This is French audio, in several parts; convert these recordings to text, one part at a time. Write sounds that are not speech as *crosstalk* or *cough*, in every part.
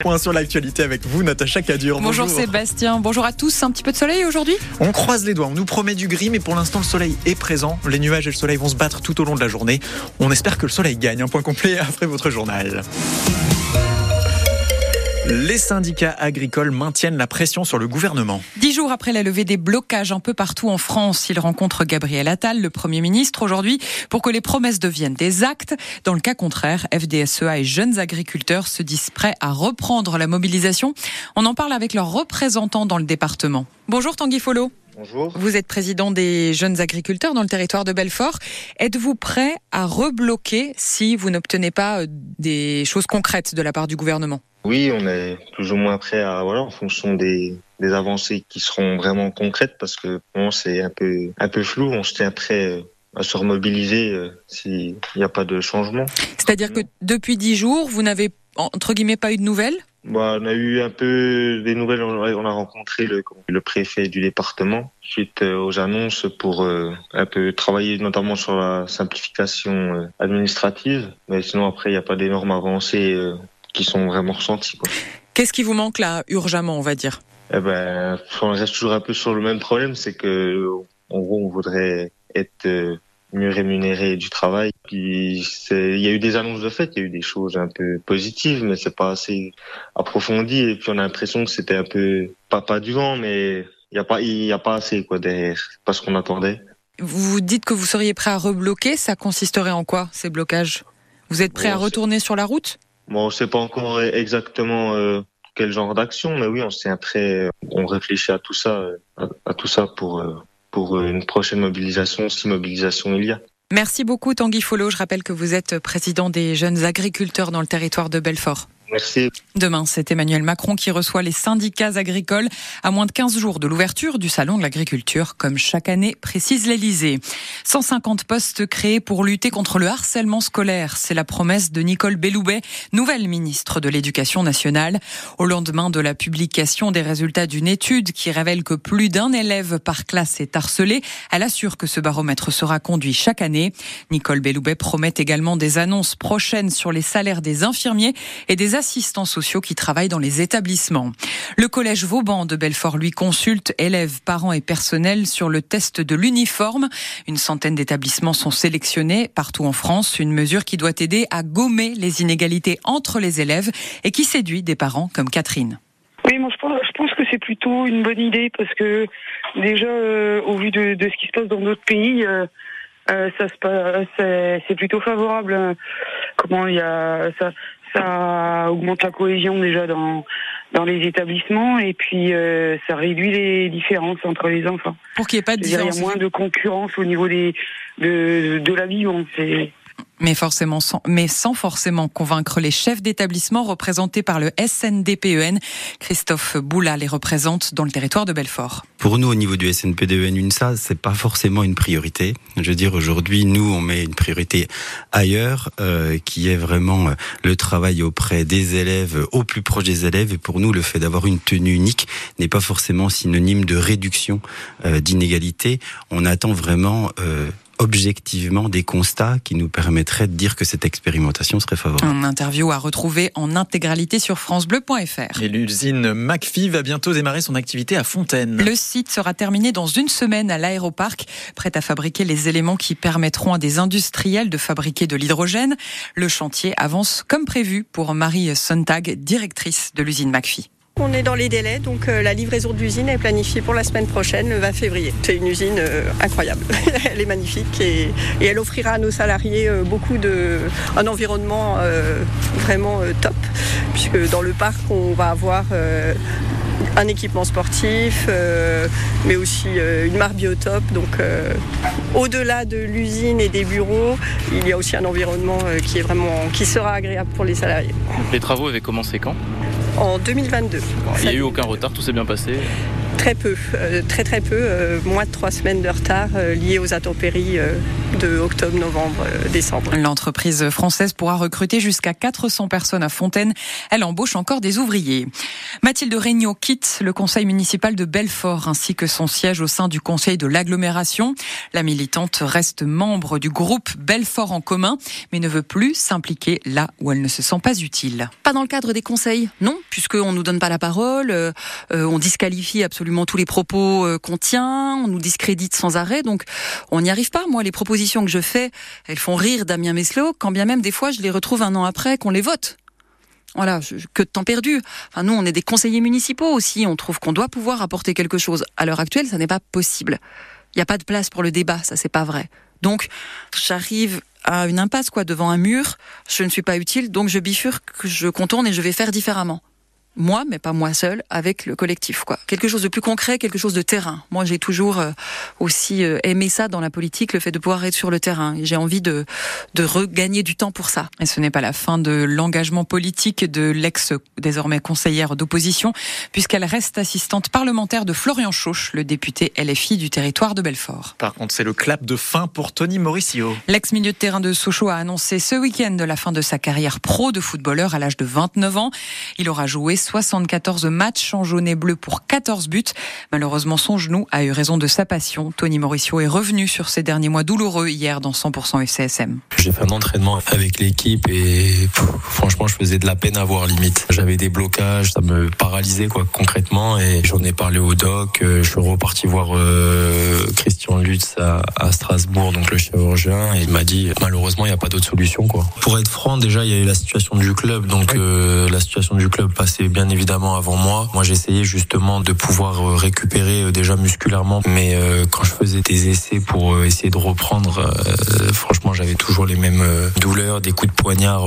Point sur l'actualité avec vous, Natacha Cadur. Bonjour, Sébastien, bonjour à tous. Un petit peu de soleil aujourd'hui? On croise les doigts, on nous promet du gris, mais pour l'instant le soleil est présent. Les nuages et le soleil vont se battre tout au long de la journée. On espère que le soleil gagne. Un point complet après votre journal. Les syndicats agricoles maintiennent la pression sur le gouvernement. Dix jours après la levée des blocages un peu partout en France, ils rencontrent Gabriel Attal, le Premier ministre, aujourd'hui, pour que les promesses deviennent des actes. Dans le cas contraire, FDSEA et jeunes agriculteurs se disent prêts à reprendre la mobilisation. On en parle avec leurs représentants dans le département. Bonjour Tanguy Follo. Bonjour. Vous êtes président des jeunes agriculteurs dans le territoire de Belfort. Êtes-vous prêt à rebloquer si vous n'obtenez pas euh, des choses concrètes de la part du gouvernement? Oui, on est plus ou moins prêt à, voilà, en fonction des, des avancées qui seront vraiment concrètes parce que bon, c'est un peu, un peu flou. On se tient prêt euh, à se remobiliser euh, s'il n'y a pas de changement. C'est-à-dire que depuis dix jours, vous n'avez entre guillemets pas eu de nouvelles? Bah, on a eu un peu des nouvelles. On a on a rencontré le, le préfet du département suite euh, aux annonces pour euh, un peu travailler notamment sur la simplification euh, administrative. Mais sinon, après, il n'y a pas d'énormes avancées qui sont vraiment ressenties. Quoi. Qu'est-ce qui vous manque là, urgemment, on va dire? Eh ben, on reste toujours un peu sur le même problème, c'est que en gros, on voudrait être euh, mieux rémunéré du travail. Puis il y a eu des annonces de fait, il y a eu des choses un peu positives, mais c'est pas assez approfondi. Et puis on a l'impression que c'était un peu pas pas du vent, mais il y a pas il y a pas assez quoi derrière. Pas ce qu'on attendait. Vous dites que vous seriez prêt à rebloquer, ça consisterait en quoi ces blocages? Vous êtes prêt Bon, à retourner sur la route? Bon, on sait pas encore exactement euh, quel genre d'action, mais oui, on s'est après on réfléchit à tout ça, euh, à, tout ça pour euh, pour une prochaine mobilisation, si mobilisation il y a. Merci beaucoup Tanguy Follo. Je rappelle que vous êtes président des jeunes agriculteurs dans le territoire de Belfort. Merci. Demain, c'est Emmanuel Macron qui reçoit les syndicats agricoles à moins de 15 jours de l'ouverture du Salon de l'agriculture, comme chaque année, précise l'Elysée. 150 postes créés pour lutter contre le harcèlement scolaire. C'est la promesse de Nicole Belloubet, nouvelle ministre de l'Éducation nationale. Au lendemain de la publication des résultats d'une étude qui révèle que plus d'un élève par classe est harcelé, elle assure que ce baromètre sera conduit chaque année. Nicole Belloubet promet également des annonces prochaines sur les salaires des infirmiers et des assistants sociaux qui travaillent dans les établissements. Le collège Vauban de Belfort lui consulte élèves, parents et personnels sur le test de l'uniforme. Une centaine d'établissements sont sélectionnés partout en France, une mesure qui doit aider à gommer les inégalités entre les élèves et qui séduit des parents comme Catherine. Oui, moi je pense, que c'est plutôt une bonne idée parce que déjà euh, au vu de, ce qui se passe dans d'autres pays, euh, euh, ça se passe, c'est, plutôt favorable. euh, Comment il y a ça, ça augmente la cohésion déjà dans dans les établissements et puis euh, ça réduit les différences entre les enfants. Pour qu'il n'y ait pas de C'est-à-dire, Il y différence. a moins de concurrence au niveau des de de l'avion. C'est Mais forcément, sans, mais sans forcément convaincre les chefs d'établissement représentés par le SNDPEN. E Christophe Boula les représente dans le territoire de Belfort. Pour nous, au niveau du SNPDEN UNSA, c'est pas forcément une priorité. Je veux dire, aujourd'hui, nous, on met une priorité ailleurs, euh, qui est vraiment euh, le travail auprès des élèves, au plus proche des élèves. Et pour nous, le fait d'avoir une tenue unique n'est pas forcément synonyme de réduction euh, d'inégalité. On attend vraiment euh, objectivement des constats qui nous permettraient de dire que cette expérimentation serait favorable. Un interview à retrouver en intégralité sur francebleu.fr. Et l'usine McPhee va bientôt démarrer son activité à Fontaine. Le site sera terminé dans une semaine à l'aéroparc, prêt à fabriquer les éléments qui permettront à des industriels de fabriquer de l'hydrogène. Le chantier avance comme prévu pour Marie Sontag, directrice de l'usine McPhee. On est dans les délais, donc euh, la livraison de l'usine est planifiée pour la semaine prochaine, le 20 février. C'est une usine euh, incroyable, *laughs* elle est magnifique et, elle offrira à nos salariés euh, beaucoup de, un environnement vraiment top, puisque dans le parc on va avoir un équipement sportif, mais aussi une mare biotope. Donc au-delà de l'usine et des bureaux, il y a aussi un environnement qui est vraiment qui sera agréable pour les salariés. Les travaux avaient commencé quand? En 2022. Il n'y a eu aucun retard, tout s'est bien passé. Très peu, très très peu, moins de trois semaines de retard liés aux intempéries de octobre, novembre, décembre. L'entreprise française pourra recruter jusqu'à 400 personnes à Fontaine. Elle embauche encore des ouvriers. Mathilde Regnault quitte le conseil municipal de Belfort ainsi que son siège au sein du conseil de l'agglomération. La militante reste membre du groupe Belfort en commun, mais ne veut plus s'impliquer là où elle ne se sent pas utile. Pas dans le cadre des conseils, non, puisqu'on ne nous donne pas la parole, euh, on disqualifie absolument tous les propos euh, qu'on tient, on nous discrédite sans arrêt, donc on n'y arrive pas. Moi, les propositions que je fais, elles font rire Damien Meslot, quand bien même des fois je les retrouve un an après qu'on les vote. Voilà, que de temps perdu. Enfin, nous, on est des conseillers municipaux aussi. On trouve qu'on doit pouvoir apporter quelque chose. À l'heure actuelle, ça n'est pas possible. Il n'y a pas de place pour le débat, ça c'est pas vrai. Donc, j'arrive à une impasse, quoi, devant un mur. Je ne suis pas utile, donc je bifurque, je contourne et je vais faire différemment moi, mais pas moi seul, avec le collectif. Quoi. Quelque chose de plus concret, quelque chose de terrain. Moi, j'ai toujours euh, aussi euh, aimé ça dans la politique, le fait de pouvoir être sur le terrain. J'ai envie de, de regagner du temps pour ça. Et ce n'est pas la fin de l'engagement politique de l'ex, désormais conseillère d'opposition, puisqu'elle reste assistante parlementaire de Florian Chauche, le député LFI du territoire de Belfort. Par contre, c'est le clap de fin pour Tony Mauricio. L'ex-milieu de terrain de Sochaux a annoncé ce week-end la fin de sa carrière pro de footballeur à l'âge de 29 ans. Il aura joué 74 matchs en jaune et bleu pour 14 buts. Malheureusement, son genou a eu raison de sa passion. Tony Mauricio est revenu sur ces derniers mois douloureux hier dans 100% FCSM. J'ai fait un entraînement avec l'équipe et franchement, je faisais de la peine à voir limite. J'avais des blocages, ça me paralysait quoi concrètement et j'en ai parlé au doc. Euh, je suis reparti voir euh, Christian Lutz à, Strasbourg, donc le chirurgien, et il m'a dit malheureusement il n'y a pas d'autre solution quoi. Pour être franc, déjà il y a eu la situation du club, donc euh, la situation du club passait bien évidemment avant moi. Moi, j'essayais justement de pouvoir euh, récupérer euh, déjà musculairement, mais euh, quand je faisais des essais pour essayer de reprendre, franchement, j'avais toujours les mêmes douleurs, des coups de poignard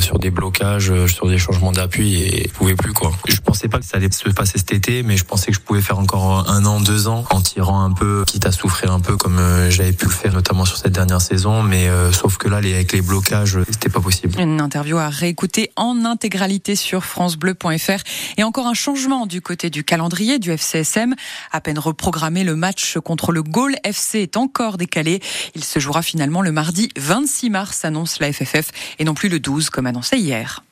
sur des blocages, sur des changements d'appui et je pouvais plus quoi. Je pensais pas que ça allait se passer cet été, mais je pensais que je pouvais faire encore un an, deux ans en tirant un peu, quitte à souffrir un peu comme j'avais pu le faire notamment sur cette dernière saison, mais sauf que là, avec les blocages, c'était pas possible. Une interview à réécouter en intégralité sur francebleu.fr. Et encore un changement du côté du calendrier du FCSM. À peine reprogrammé, le match contre le Gaulle FC est encore décalé. Il se jouera finalement le mardi 26 mars, annonce la FFF, et non plus le 12 comme annoncé hier.